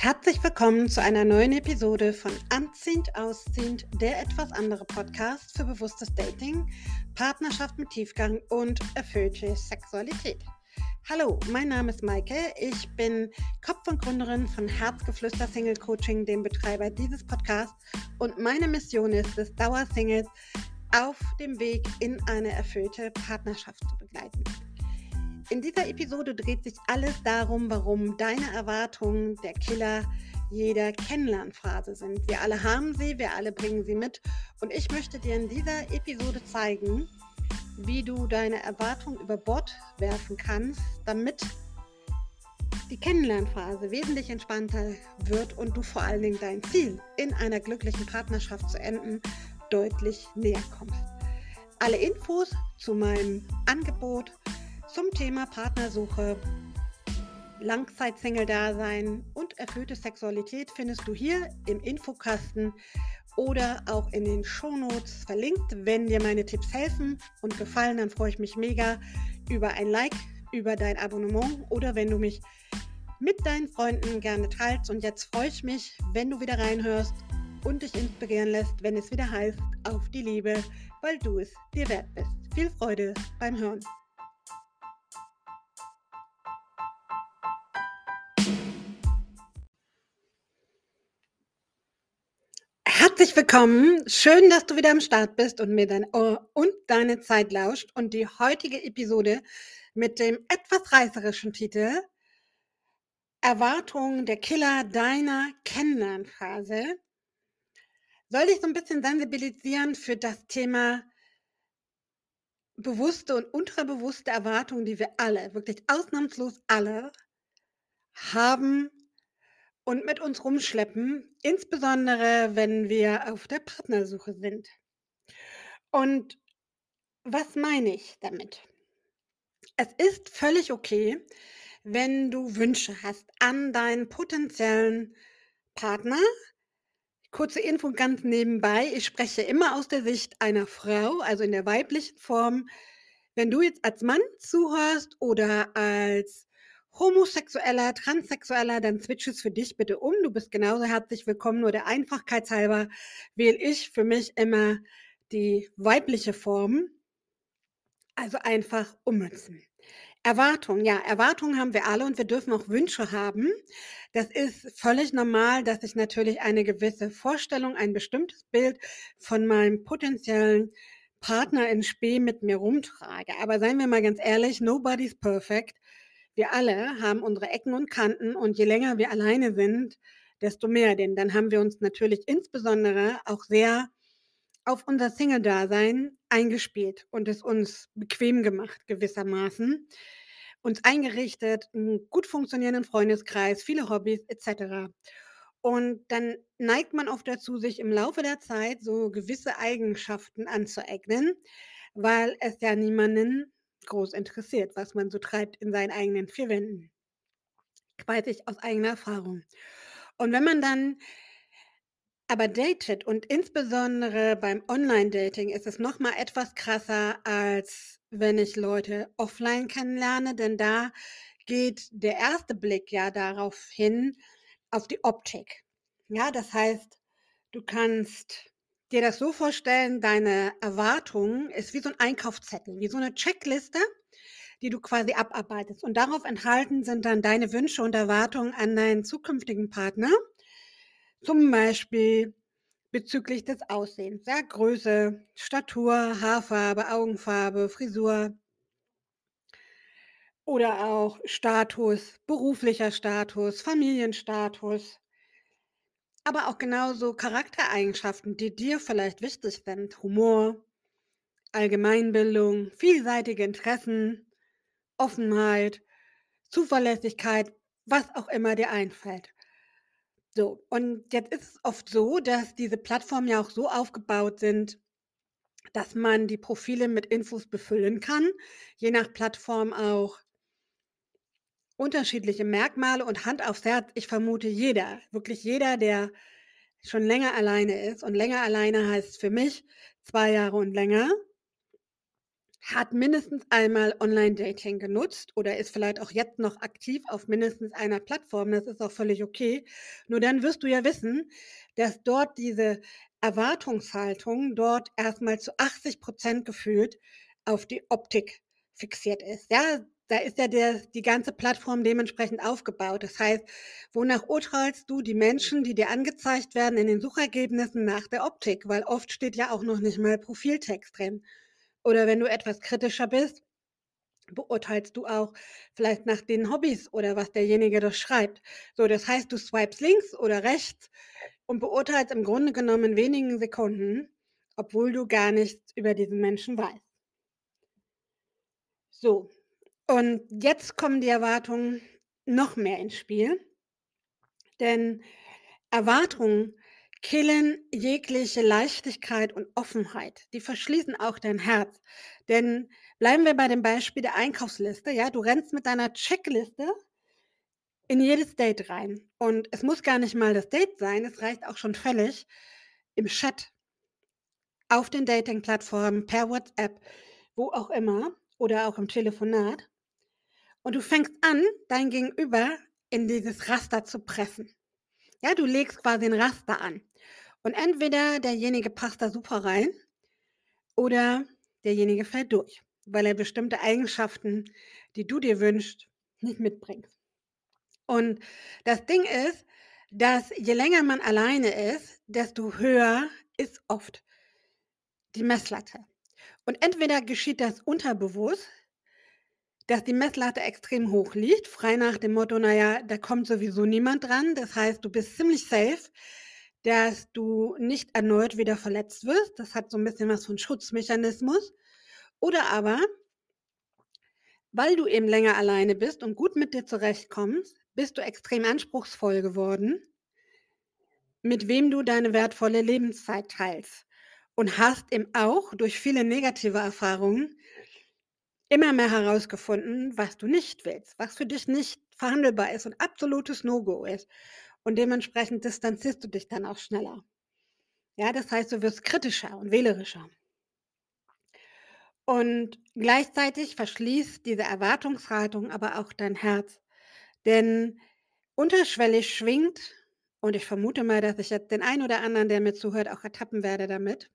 Herzlich willkommen zu einer neuen Episode von Anziehend Ausziehend, der etwas andere Podcast für bewusstes Dating, Partnerschaft mit Tiefgang und erfüllte Sexualität. Hallo, mein Name ist Maike. Ich bin Kopf und Gründerin von Herzgeflüster Single Coaching, dem Betreiber dieses Podcasts. Und meine Mission ist es, Dauersingles auf dem Weg in eine erfüllte Partnerschaft zu begleiten. In dieser Episode dreht sich alles darum, warum deine Erwartungen der Killer jeder Kennenlernphase sind. Wir alle haben sie, wir alle bringen sie mit. Und ich möchte dir in dieser Episode zeigen, wie du deine Erwartungen über Bord werfen kannst, damit die Kennenlernphase wesentlich entspannter wird und du vor allen Dingen dein Ziel, in einer glücklichen Partnerschaft zu enden, deutlich näher kommst. Alle Infos zu meinem Angebot zum Thema Partnersuche, Langzeit-Single-Dasein und erfüllte Sexualität findest du hier im Infokasten oder auch in den Shownotes verlinkt. Wenn dir meine Tipps helfen und gefallen, dann freue ich mich mega über ein Like, über dein Abonnement oder wenn du mich mit deinen Freunden gerne teilst. Und jetzt freue ich mich, wenn du wieder reinhörst und dich inspirieren lässt, wenn es wieder heißt, auf die Liebe, weil du es dir wert bist. Viel Freude beim Hören. Herzlich willkommen. Schön, dass du wieder am Start bist und mir dein Ohr und deine Zeit lauscht. Und die heutige Episode mit dem etwas reißerischen Titel Erwartungen der Killer deiner Kennenlernphase soll dich so ein bisschen sensibilisieren für das Thema bewusste und unterbewusste Erwartungen, die wir alle, wirklich ausnahmslos alle, haben und mit uns rumschleppen, insbesondere wenn wir auf der Partnersuche sind. Und was meine ich damit? Es ist völlig okay, wenn du Wünsche hast an deinen potenziellen Partner. Kurze Info ganz nebenbei. Ich spreche immer aus der Sicht einer Frau, also in der weiblichen Form. Wenn du jetzt als Mann zuhörst oder als Homosexueller, Transsexueller, dann switch es für dich bitte um. Du bist genauso herzlich willkommen. Nur der Einfachkeit halber wähle ich für mich immer die weibliche Form. Also einfach ummünzen. Erwartungen, ja, Erwartungen haben wir alle und wir dürfen auch Wünsche haben. Das ist völlig normal, dass ich natürlich eine gewisse Vorstellung, ein bestimmtes Bild von meinem potenziellen Partner in Spee mit mir rumtrage. Aber seien wir mal ganz ehrlich, nobody's perfect. Wir alle haben unsere Ecken und Kanten und je länger wir alleine sind, desto mehr, denn dann haben wir uns natürlich insbesondere auch sehr auf unser Single-Dasein eingespielt und es uns bequem gemacht gewissermaßen, uns eingerichtet, einen gut funktionierenden Freundeskreis, viele Hobbys etc. Und dann neigt man oft dazu, sich im Laufe der Zeit so gewisse Eigenschaften anzueignen, weil es ja niemanden groß interessiert, was man so treibt in seinen eigenen vier Wänden. Weiß ich aus eigener Erfahrung. Und wenn man dann aber datet und insbesondere beim Online-Dating ist es noch mal etwas krasser, als wenn ich Leute offline kennenlerne, denn da geht der erste Blick ja darauf hin, auf die Optik. Ja, das heißt, du kannst dir das so vorstellen, deine Erwartung ist wie so ein Einkaufszettel, wie so eine Checkliste, die du quasi abarbeitest. Und darauf enthalten sind dann deine Wünsche und Erwartungen an deinen zukünftigen Partner. Zum Beispiel bezüglich des Aussehens, ja, Größe, Statur, Haarfarbe, Augenfarbe, Frisur oder auch Status, beruflicher Status, Familienstatus, aber auch genauso Charaktereigenschaften, die dir vielleicht wichtig sind. Humor, Allgemeinbildung, vielseitige Interessen, Offenheit, Zuverlässigkeit, was auch immer dir einfällt. So, und jetzt ist es oft so, dass diese Plattformen ja auch so aufgebaut sind, dass man die Profile mit Infos befüllen kann, je nach Plattform auch unterschiedliche Merkmale und Hand aufs Herz, ich vermute jeder, wirklich jeder, der schon länger alleine ist und länger alleine heißt für mich zwei Jahre und länger, hat mindestens einmal Online-Dating genutzt oder ist vielleicht auch jetzt noch aktiv auf mindestens einer Plattform. Das ist auch völlig okay. Nur dann wirst du ja wissen, dass dort diese Erwartungshaltung dort erstmal zu 80 Prozent gefühlt auf die Optik fixiert ist. Ja, da ist ja der, die ganze Plattform dementsprechend aufgebaut. Das heißt, wonach urteilst du die Menschen, die dir angezeigt werden in den Suchergebnissen nach der Optik? Weil oft steht ja auch noch nicht mal Profiltext drin. Oder wenn du etwas kritischer bist, beurteilst du auch vielleicht nach den Hobbys oder was derjenige da schreibt. So, das heißt, du swipes links oder rechts und beurteilst im Grunde genommen in wenigen Sekunden, obwohl du gar nichts über diesen Menschen weißt. So, und jetzt kommen die Erwartungen noch mehr ins Spiel, denn Erwartungen killen jegliche Leichtigkeit und Offenheit. Die verschließen auch dein Herz. Denn bleiben wir bei dem Beispiel der Einkaufsliste. Ja, du rennst mit deiner Checkliste in jedes Date rein. Und es muss gar nicht mal das Date sein, es reicht auch schon völlig im Chat, auf den Dating-Plattformen, per WhatsApp, wo auch immer oder auch im Telefonat. Und du fängst an, dein Gegenüber in dieses Raster zu pressen. Ja, du legst quasi ein Raster an. Und entweder derjenige passt da super rein oder derjenige fällt durch, weil er bestimmte Eigenschaften, die du dir wünschst, nicht mitbringt. Und das Ding ist, dass je länger man alleine ist, desto höher ist oft die Messlatte. Und entweder geschieht das unterbewusst, dass die Messlatte extrem hoch liegt, frei nach dem Motto, naja, da kommt sowieso niemand dran. Das heißt, du bist ziemlich safe, dass du nicht erneut wieder verletzt wirst. Das hat so ein bisschen was von Schutzmechanismus. Oder aber, weil du eben länger alleine bist und gut mit dir zurechtkommst, bist du extrem anspruchsvoll geworden, mit wem du deine wertvolle Lebenszeit teilst. Und hast eben auch durch viele negative Erfahrungen immer mehr herausgefunden, was du nicht willst, was für dich nicht verhandelbar ist und absolutes No-Go ist. Und dementsprechend distanzierst du dich dann auch schneller. Ja, das heißt, du wirst kritischer und wählerischer. Und gleichzeitig verschließt diese Erwartungshaltung aber auch dein Herz. Denn unterschwellig schwingt, und ich vermute mal, dass ich jetzt den einen oder anderen, der mir zuhört, auch ertappen werde damit,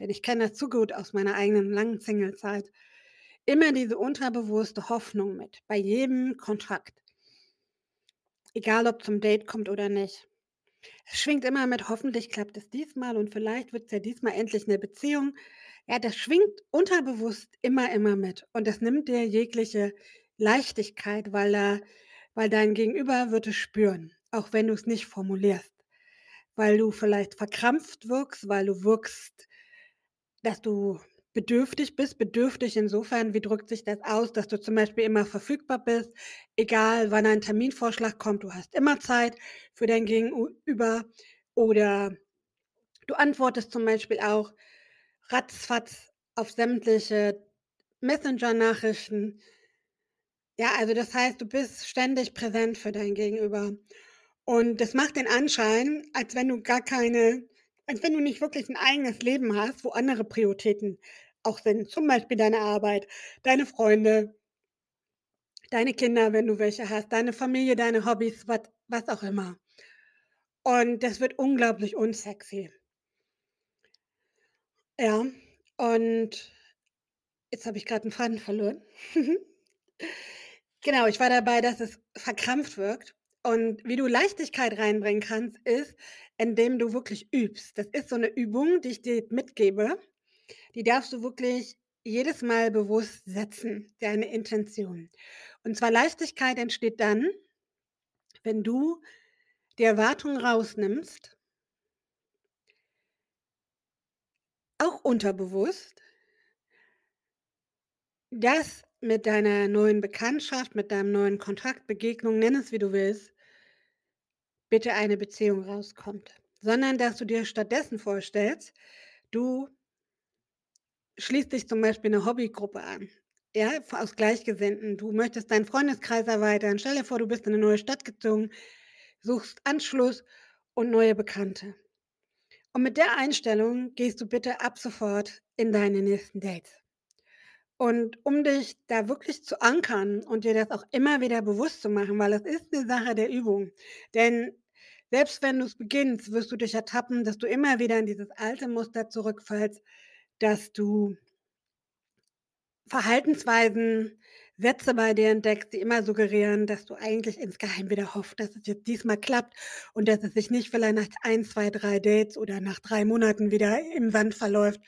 denn ich kenne das zu gut aus meiner eigenen langen Singlezeit, immer diese unterbewusste Hoffnung mit, bei jedem Kontakt. Egal, ob zum Date kommt oder nicht. Es schwingt immer mit, hoffentlich klappt es diesmal und vielleicht wird es ja diesmal endlich eine Beziehung. Ja, das schwingt unterbewusst immer, immer mit. Und das nimmt dir jegliche Leichtigkeit, weil, da, weil dein Gegenüber wird es spüren, auch wenn du es nicht formulierst. Weil du vielleicht verkrampft wirkst, weil du wirkst, dass du bedürftig bist. Bedürftig insofern, wie drückt sich das aus, dass du zum Beispiel immer verfügbar bist, egal wann ein Terminvorschlag kommt, du hast immer Zeit für dein Gegenüber oder du antwortest zum Beispiel auch ratzfatz auf sämtliche Messenger-Nachrichten. Ja, also das heißt, du bist ständig präsent für dein Gegenüber. Und das macht den Anschein, als wenn du gar keine, als wenn du nicht wirklich ein eigenes Leben hast, wo andere Prioritäten auch sind, zum Beispiel deine Arbeit, deine Freunde, deine Kinder, wenn du welche hast, deine Familie, deine Hobbys, was, was auch immer. Und das wird unglaublich unsexy. Ja, und jetzt habe ich gerade einen Faden verloren. genau, ich war dabei, dass es verkrampft wirkt. Und wie du Leichtigkeit reinbringen kannst, ist, indem du wirklich übst. Das ist so eine Übung, die ich dir mitgebe. Die darfst du wirklich jedes Mal bewusst setzen, deine Intention. Und zwar Leichtigkeit entsteht dann, wenn du die Erwartung rausnimmst, auch unterbewusst, dass mit deiner neuen Bekanntschaft, mit deinem neuen Kontakt, Begegnung, nenn es wie du willst, bitte eine Beziehung rauskommt, sondern dass du dir stattdessen vorstellst, du schließt dich zum Beispiel eine Hobbygruppe an, ja, aus Gleichgesinnten. Du möchtest deinen Freundeskreis erweitern. Stell dir vor, du bist in eine neue Stadt gezogen, suchst Anschluss und neue Bekannte. Und mit der Einstellung gehst du bitte ab sofort in deine nächsten Dates. Und um dich da wirklich zu ankern und dir das auch immer wieder bewusst zu machen, weil es ist 'ne Sache der Übung. Denn selbst wenn du's beginnst, wirst du dich ertappen, dass du immer wieder in dieses alte Muster zurückfällst, dass du Verhaltensweisen, Sätze bei dir entdeckst, die immer suggerieren, dass du eigentlich insgeheim wieder hoffst, dass es jetzt diesmal klappt und dass es sich nicht vielleicht nach 1, 2, 3 Dates oder nach 3 Monaten wieder im Sand verläuft.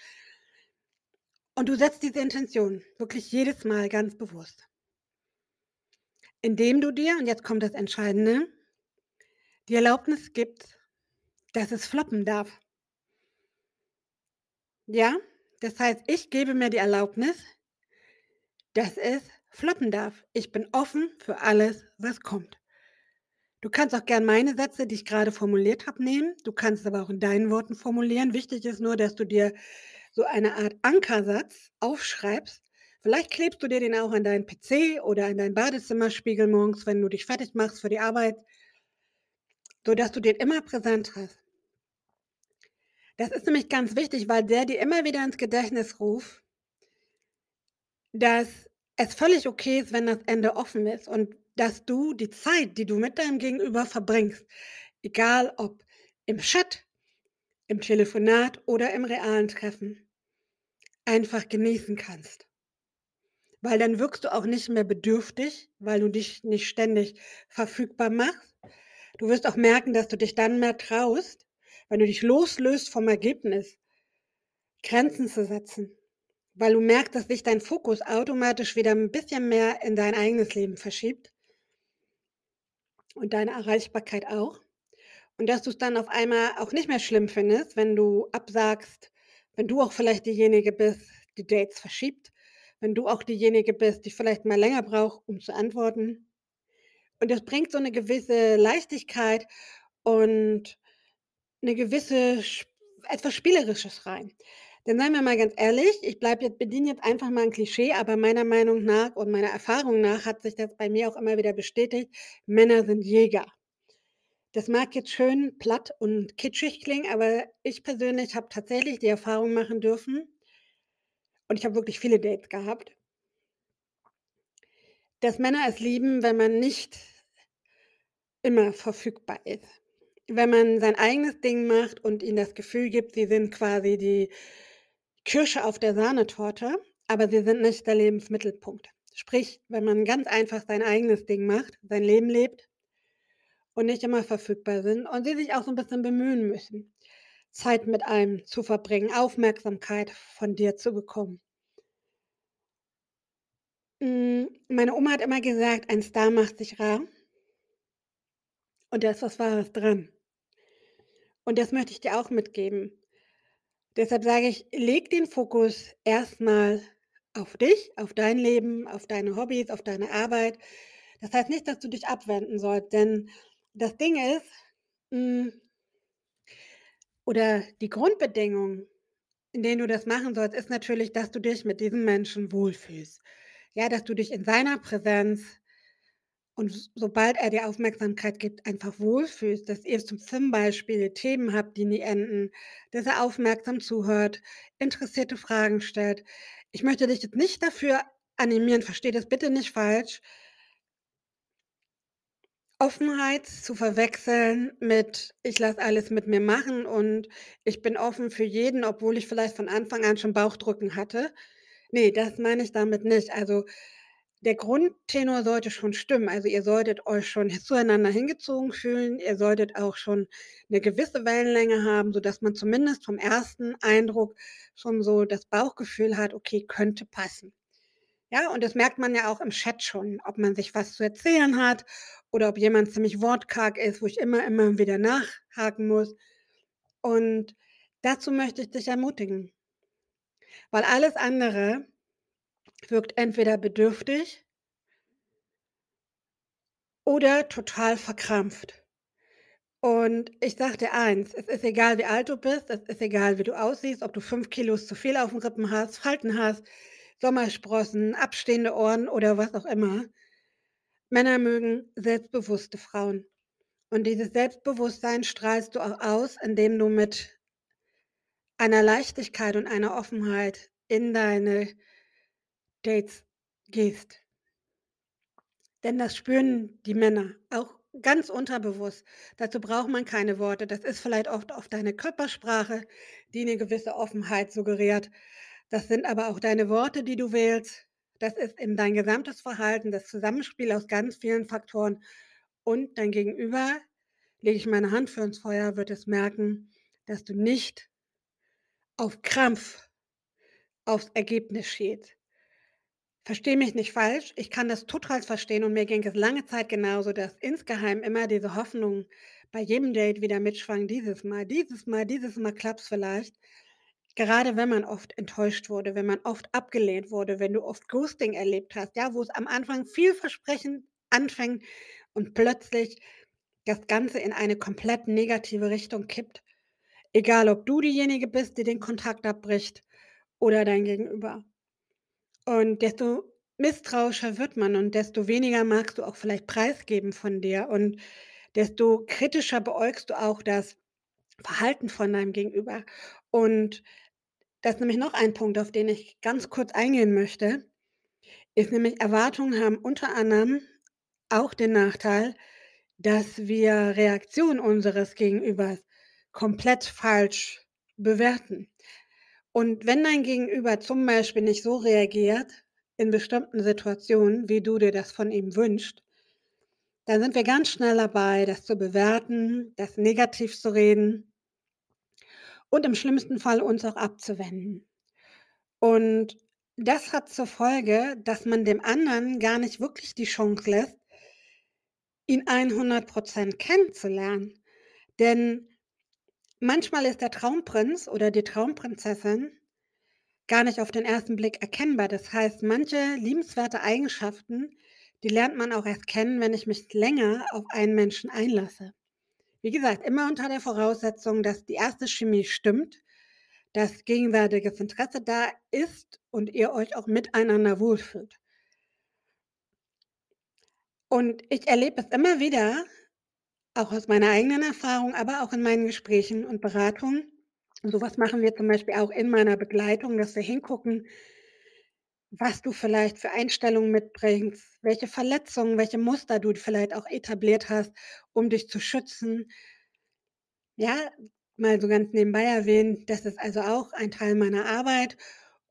Und du setzt diese Intention wirklich jedes Mal ganz bewusst. Indem du dir und jetzt kommt das Entscheidende die Erlaubnis gibst, dass es floppen darf. Ja? Das heißt, ich gebe mir die Erlaubnis dass es floppen darf. Ich bin offen für alles, was kommt. Du kannst auch gern meine Sätze, die ich grade formuliert habe, nehmen. Du kannst es aber auch in deinen Worten formulieren. Wichtig ist nur, dass du dir so eine Art Ankersatz aufschreibst. Vielleicht klebst du dir den auch an deinen PC oder an deinen Badezimmerspiegel morgens, wenn du dich fertig machst für die Arbeit sodass du den immer präsent hast. Das ist nämlich ganz wichtig, weil der dir immer wieder ins Gedächtnis ruft dass es völlig okay ist, wenn das Ende offen ist und dass du die Zeit, die du mit deinem Gegenüber verbringst, egal ob im Chat, im Telefonat oder im realen Treffen, einfach genießen kannst. Weil dann wirkst du auch nicht mehr bedürftig, weil du dich nicht ständig verfügbar machst. Du wirst auch merken, dass du dich dann mehr traust, wenn du dich loslöst vom Ergebnis, Grenzen zu setzen. Weil du merkst, dass sich dein Fokus automatisch wieder 'n bisschen mehr in dein eigenes Leben verschiebt und deine Erreichbarkeit auch. Und dass du's dann auf einmal auch nicht mehr schlimm findest, wenn du absagst, wenn du auch vielleicht diejenige bist, die Dates verschiebt, wenn du auch diejenige bist, die vielleicht mal länger braucht, um zu antworten. Und das bringt so 'ne gewisse Leichtigkeit und 'ne gewisse etwas Spielerisches rein. Denn seien wir mal ganz ehrlich, ich bleibe jetzt bediene jetzt einfach mal 'n Klischee, aber meiner Meinung nach und meiner Erfahrung nach hat sich das bei mir auch immer wieder bestätigt: Männer sind Jäger. Das mag jetzt schön platt und kitschig klingen, aber ich persönlich habe tatsächlich die Erfahrung machen dürfen und ich habe wirklich viele Dates gehabt dass Männer es lieben, wenn man nicht immer verfügbar ist. Wenn man sein eigenes Ding macht und ihnen das Gefühl gibt, sie sind quasi die Kirsche auf der Sahnetorte, aber sie sind nicht der Lebensmittelpunkt. Sprich, wenn man ganz einfach sein eigenes Ding macht, sein Leben lebt und nicht immer verfügbar sind und sie sich auch so 'n bisschen bemühen müssen, Zeit mit einem zu verbringen, Aufmerksamkeit von dir zu bekommen. Hm, meine Oma hat immer gesagt: „Ein Star macht sich rar.“ Und da ist was Wahres dran. Und das möchte ich dir auch mitgeben. Deshalb sage ich, leg den Fokus erst mal auf dich, auf dein Leben, auf deine Hobbys, auf deine Arbeit. Das heißt nicht, dass du dich abwenden sollst, denn das Ding ist, hm oder die Grundbedingung, in denen du das machen sollst, ist natürlich, dass du dich mit diesem Menschen wohlfühlst. Ja, dass du dich in seiner Präsenz und sobald er dir Aufmerksamkeit gibt, einfach wohlfühlst, dass ihr zum Beispiel Themen habt, die nie enden, dass er aufmerksam zuhört, interessierte Fragen stellt. Ich möchte dich jetzt nicht dafür animieren, verstehe das bitte nicht falsch Offenheit zu verwechseln mit: „Ich lasse alles mit mir machen und ich bin offen für jeden, obwohl ich vielleicht von Anfang an schon Bauchdrücken hatte.“ Ne, das meine ich damit nicht. Also, der Grundtenor sollte schon stimmen. Also, ihr solltet euch schon zueinander hingezogen fühlen. Ihr solltet auch schon 'ne gewisse Wellenlänge haben, sodass man zumindest vom ersten Eindruck schon so das Bauchgefühl hat: „Okay, könnte passen.“ Ja, und das merkt man ja auch im Chat schon, ob man sich was zu erzählen hat oder ob jemand ziemlich wortkarg ist, wo ich immer, immer wieder nachhaken muss. Und dazu möchte ich dich ermutigen. Weil alles andere wirkt entweder bedürftig oder total verkrampft. Und ich sage dir eins: Es ist egal, wie alt du bist, es ist egal, wie du aussiehst, ob du 5 Kilos zu viel auf'm Rippen hast, Falten hast, Sommersprossen, abstehende Ohren oder was auch immer. Männer mögen selbstbewusste Frauen. Und dieses Selbstbewusstsein strahlst du auch aus, indem du mit einer Leichtigkeit und einer Offenheit in deine Dates gehst. Denn das spüren die Männer auch ganz unterbewusst. Dazu braucht man keine Worte. Das ist vielleicht oft auf deine Körpersprache, die 'ne gewisse Offenheit suggeriert. Das sind aber auch deine Worte, die du wählst. Das ist eben dein gesamtes Verhalten, das Zusammenspiel aus ganz vielen Faktoren. Und dein Gegenüber, lege ich meine Hand für ins Feuer, wird es merken, dass du nicht auf Krampf aufs Ergebnis schielst. Verstehe mich nicht falsch, ich kann das total verstehen und mir ging es lange Zeit genauso, dass insgeheim immer diese Hoffnung bei jedem Date wieder mitschwang: „Dieses Mal, dieses Mal, dieses Mal klappt's vielleicht.“ Gerade wenn man oft enttäuscht wurde, wenn man oft abgelehnt wurde, wenn du oft Ghosting erlebt hast, ja, wo's am Anfang vielversprechend anfängt und plötzlich das Ganze in eine komplett negative Richtung kippt. Egal, ob du diejenige bist, die den Kontakt abbricht oder dein Gegenüber. Und desto misstrauischer wird man und desto weniger magst du auch vielleicht preisgeben von dir und desto kritischer beäugst du auch das Verhalten von deinem Gegenüber. Und da ist nämlich noch ein Punkt, auf den ich ganz kurz eingehen möchte, ist nämlich Erwartungen haben unter anderem auch den Nachteil, dass wir Reaktionen unseres Gegenübers komplett falsch bewerten. Und wenn dein Gegenüber zum Beispiel nicht so reagiert in bestimmten Situationen, wie du dir das von ihm wünschst dann sind wir ganz schnell dabei, das zu bewerten, das negativ zu reden und im schlimmsten Fall uns auch abzuwenden. Und das hat zur Folge, dass man dem anderen gar nicht wirklich die Chance lässt ihn 100 % kennenzulernen. Denn manchmal ist der Traumprinz oder die Traumprinzessin gar nicht auf den ersten Blick erkennbar. Das heißt, manche liebenswerte Eigenschaften, die lernt man auch erst kennen, wenn ich mich länger auf einen Menschen einlasse. Wie gesagt, immer unter der Voraussetzung, dass die erste Chemie stimmt, dass gegenseitiges Interesse da ist und ihr euch auch miteinander wohlfühlt. Und ich erlebe es immer wieder, auch aus meiner eigenen Erfahrung, aber auch in meinen Gesprächen und Beratungen. Und so was machen wir zum Beispiel auch in meiner Begleitung, dass wir hingucken was du vielleicht für Einstellungen mitbringst, welche Verletzungen, welche Muster du vielleicht auch etabliert hast, um dich zu schützen. Ja, mal so ganz nebenbei erwähnt, das ist also auch ein Teil meiner Arbeit.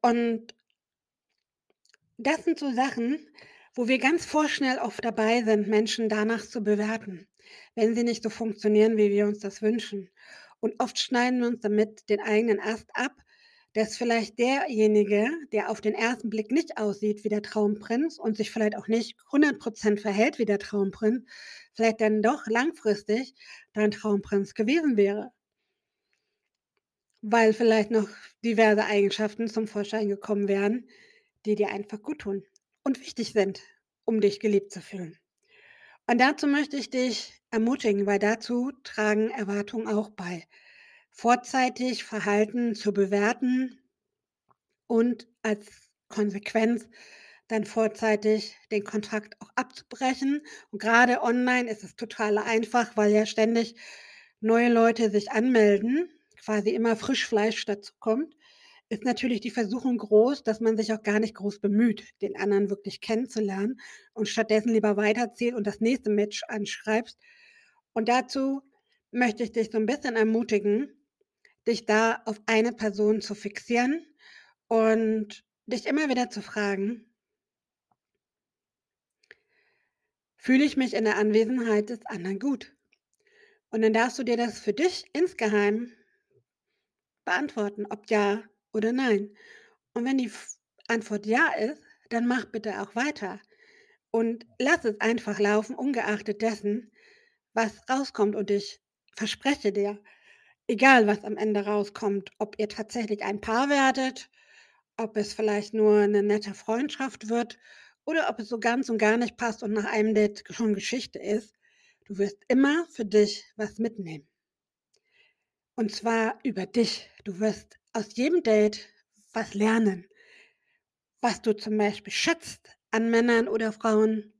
Und das sind so Sachen, wo wir ganz vorschnell oft dabei sind, Menschen danach zu bewerten, wenn sie nicht so funktionieren, wie wir uns das wünschen. Und oft schneiden wir uns damit den eigenen Ast ab, dass vielleicht derjenige, der auf den ersten Blick nicht aussieht wie der Traumprinz und sich vielleicht auch nicht 100 % verhält wie der Traumprinz, vielleicht dann doch langfristig dein Traumprinz gewesen wäre. Weil vielleicht noch diverse Eigenschaften zum Vorschein gekommen wären, die dir einfach guttun und wichtig sind, um dich geliebt zu fühlen. Und dazu möchte ich dich ermutigen, weil dazu tragen Erwartungen auch bei. Vorzeitig Verhalten zu bewerten und als Konsequenz dann vorzeitig den Kontakt auch abzubrechen. Und grade online ist es total einfach, weil ja ständig neue Leute sich anmelden, quasi immer Frischfleisch dazukommt, ist natürlich die Versuchung groß, dass man sich auch gar nicht groß bemüht, den anderen wirklich kennenzulernen und stattdessen lieber weiterzählt und das nächste Match anschreibst. Und dazu möchte ich dich so 'n bisschen ermutigen, dich da auf eine Person zu fixieren und dich immer wieder zu fragen „Fühle ich mich in der Anwesenheit des anderen gut?“ Und dann darfst du dir das für dich insgeheim beantworten, ob ja oder nein. Und wenn die Antwort ja ist, dann mach bitte auch weiter und lass es einfach laufen, ungeachtet dessen, was rauskommt. Und ich verspreche dir, egal was am Ende rauskommt, ob ihr tatsächlich ein Paar werdet, ob es vielleicht nur 'ne nette Freundschaft wird oder ob es so ganz und gar nicht passt und nach einem Date schon Geschichte ist, du wirst immer für dich was mitnehmen. Und zwar über dich. Du wirst aus jedem Date was lernen, was du zum Beispiel schätzt an Männern oder Frauen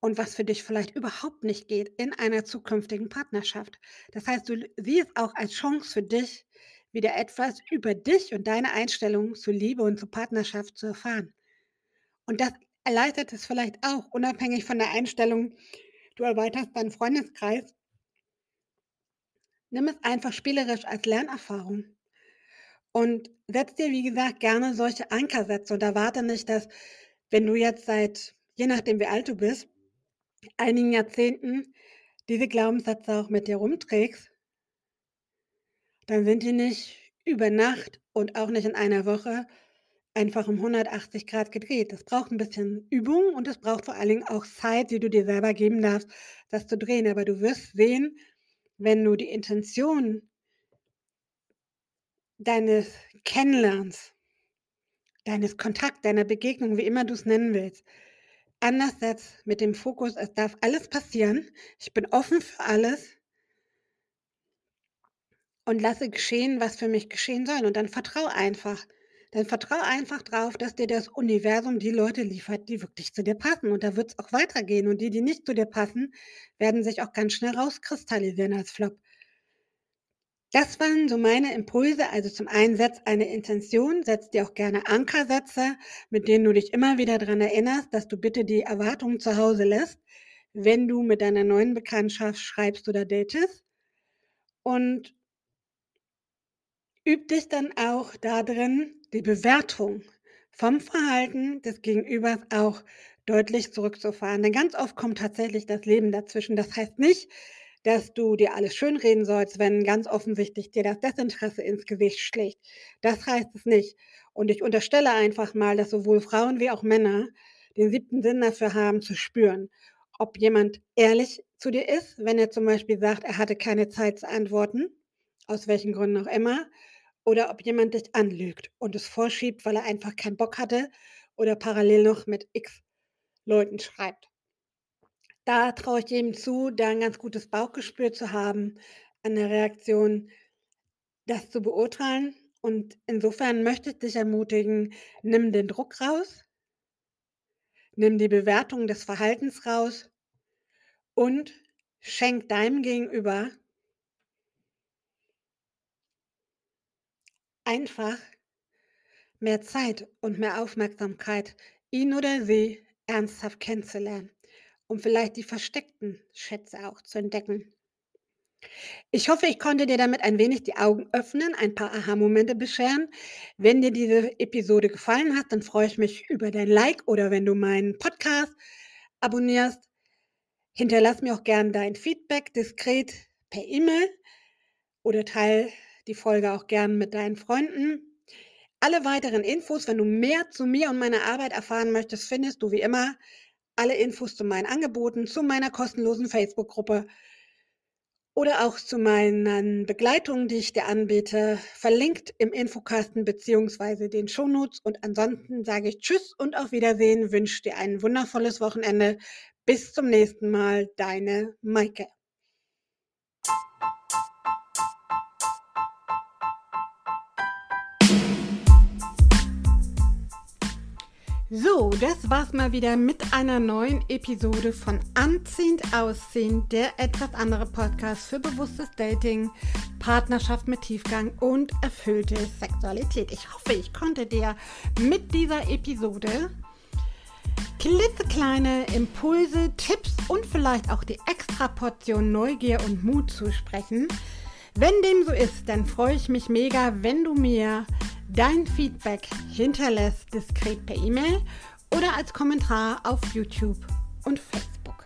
und was für dich vielleicht überhaupt nicht geht in einer zukünftigen Partnerschaft. Das heißt, du siehst auch als Chance für dich, wieder etwas über dich und deine Einstellung zur Liebe und zur Partnerschaft zu erfahren. Und das erleichtert es vielleicht auch, unabhängig von der Einstellung, du erweiterst deinen Freundeskreis. Nimm es einfach spielerisch als Lernerfahrung. Und setz dir, wie gesagt, gerne solche Ankersätze und erwarte nicht, dass, wenn du jetzt seit, je nachdem wie alt du bist, einigen Jahrzehnten diese Glaubenssätze auch mit dir rumträgst, dann sind die nicht über Nacht und auch nicht in einer Woche einfach um 180 Grad gedreht. Das braucht ein bisschen Übung und es braucht vor allen Dingen auch Zeit, die du dir selber geben darfst, das zu drehen. Aber du wirst sehen, wenn du die Intention deines Kennenlernens, deines Kontakt, deiner Begegnung, wie immer du es nennen willst, anders setzt mit dem Fokus, es darf alles passieren, ich bin offen für alles und lasse geschehen, was für mich geschehen soll. Und dann vertrau einfach. Dann vertrau einfach drauf, dass dir das Universum die Leute liefert, die wirklich zu dir passen. Und da wird es auch weitergehen. Und die, die nicht zu dir passen, werden sich auch ganz schnell rauskristallisieren als Flop. Das waren so meine Impulse. Also zum einen setz eine Intention, setz dir auch gerne Ankersätze, mit denen du dich immer wieder daran erinnerst, dass du bitte die Erwartungen zu Hause lässt, wenn du mit deiner neuen Bekanntschaft schreibst oder datest. Und üb dich dann auch darin, die Bewertung vom Verhalten des Gegenübers auch deutlich zurückzufahren. Denn ganz oft kommt tatsächlich das Leben dazwischen. Das heißt nicht, dass du dir alles schönreden sollst, wenn ganz offensichtlich dir das Desinteresse ins Gesicht schlägt. Das heißt es nicht. Und ich unterstelle einfach mal, dass sowohl Frauen wie auch Männer den siebten Sinn dafür haben, zu spüren, ob jemand ehrlich zu dir ist, wenn er zum Beispiel sagt, er hatte keine Zeit zu antworten, aus welchen Gründen auch immer, oder ob jemand dich anlügt und es vorschiebt, weil er einfach keinen Bock hatte oder parallel noch mit x Leuten schreibt. Da traue ich jedem zu, da ein ganz gutes Bauchgespür zu haben an der Reaktion, das zu beurteilen. Und insofern möchte ich dich ermutigen, nimm den Druck raus, nimm die Bewertung des Verhaltens raus und schenk deinem Gegenüber einfach mehr Zeit und mehr Aufmerksamkeit, ihn oder sie ernsthaft kennenzulernen um vielleicht die versteckten Schätze auch zu entdecken. Ich hoffe, ich konnte dir damit ein wenig die Augen öffnen, ein paar Aha-Momente bescheren. Wenn dir diese Episode gefallen hat, dann freue ich mich über dein Like oder wenn du meinen Podcast abonnierst. Hinterlass mir auch gerne dein Feedback diskret per E-Mail oder teile die Folge auch gerne mit deinen Freunden. Alle weiteren Infos, wenn du mehr zu mir und meiner Arbeit erfahren möchtest, findest du wie immer alle Infos zu meinen Angeboten, zu meiner kostenlosen Facebook-Gruppe oder auch zu meinen Begleitungen, die ich dir anbiete, verlinkt im Infokasten beziehungsweise den Shownotes. Und ansonsten sage ich Tschüss und auf Wiedersehen, wünsche dir ein wundervolles Wochenende. Bis zum nächsten Mal, deine Maike. So, das war's mal wieder mit einer neuen Episode von Anziehend Ausziehen, der etwas andere Podcast für bewusstes Dating, Partnerschaft mit Tiefgang und erfüllte Sexualität. Ich hoffe, ich konnte dir mit dieser Episode klitzekleine Impulse, Tipps und vielleicht auch die extra Portion Neugier und Mut zusprechen. Wenn dem so ist, dann freue ich mich mega, wenn du mir Dein Feedback hinterlässt diskret per E-Mail oder als Kommentar auf YouTube und Facebook.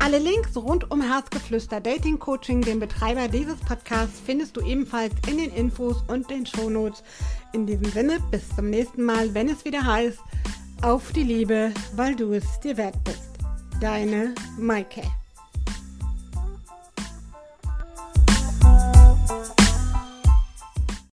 Alle Links rund um Herzgeflüster Dating Coaching, den Betreiber dieses Podcasts, findest du ebenfalls in den Infos und den Shownotes. In diesem Sinne, bis zum nächsten Mal, wenn es wieder heißt, auf die Liebe, weil du es dir wert bist. Deine Maike.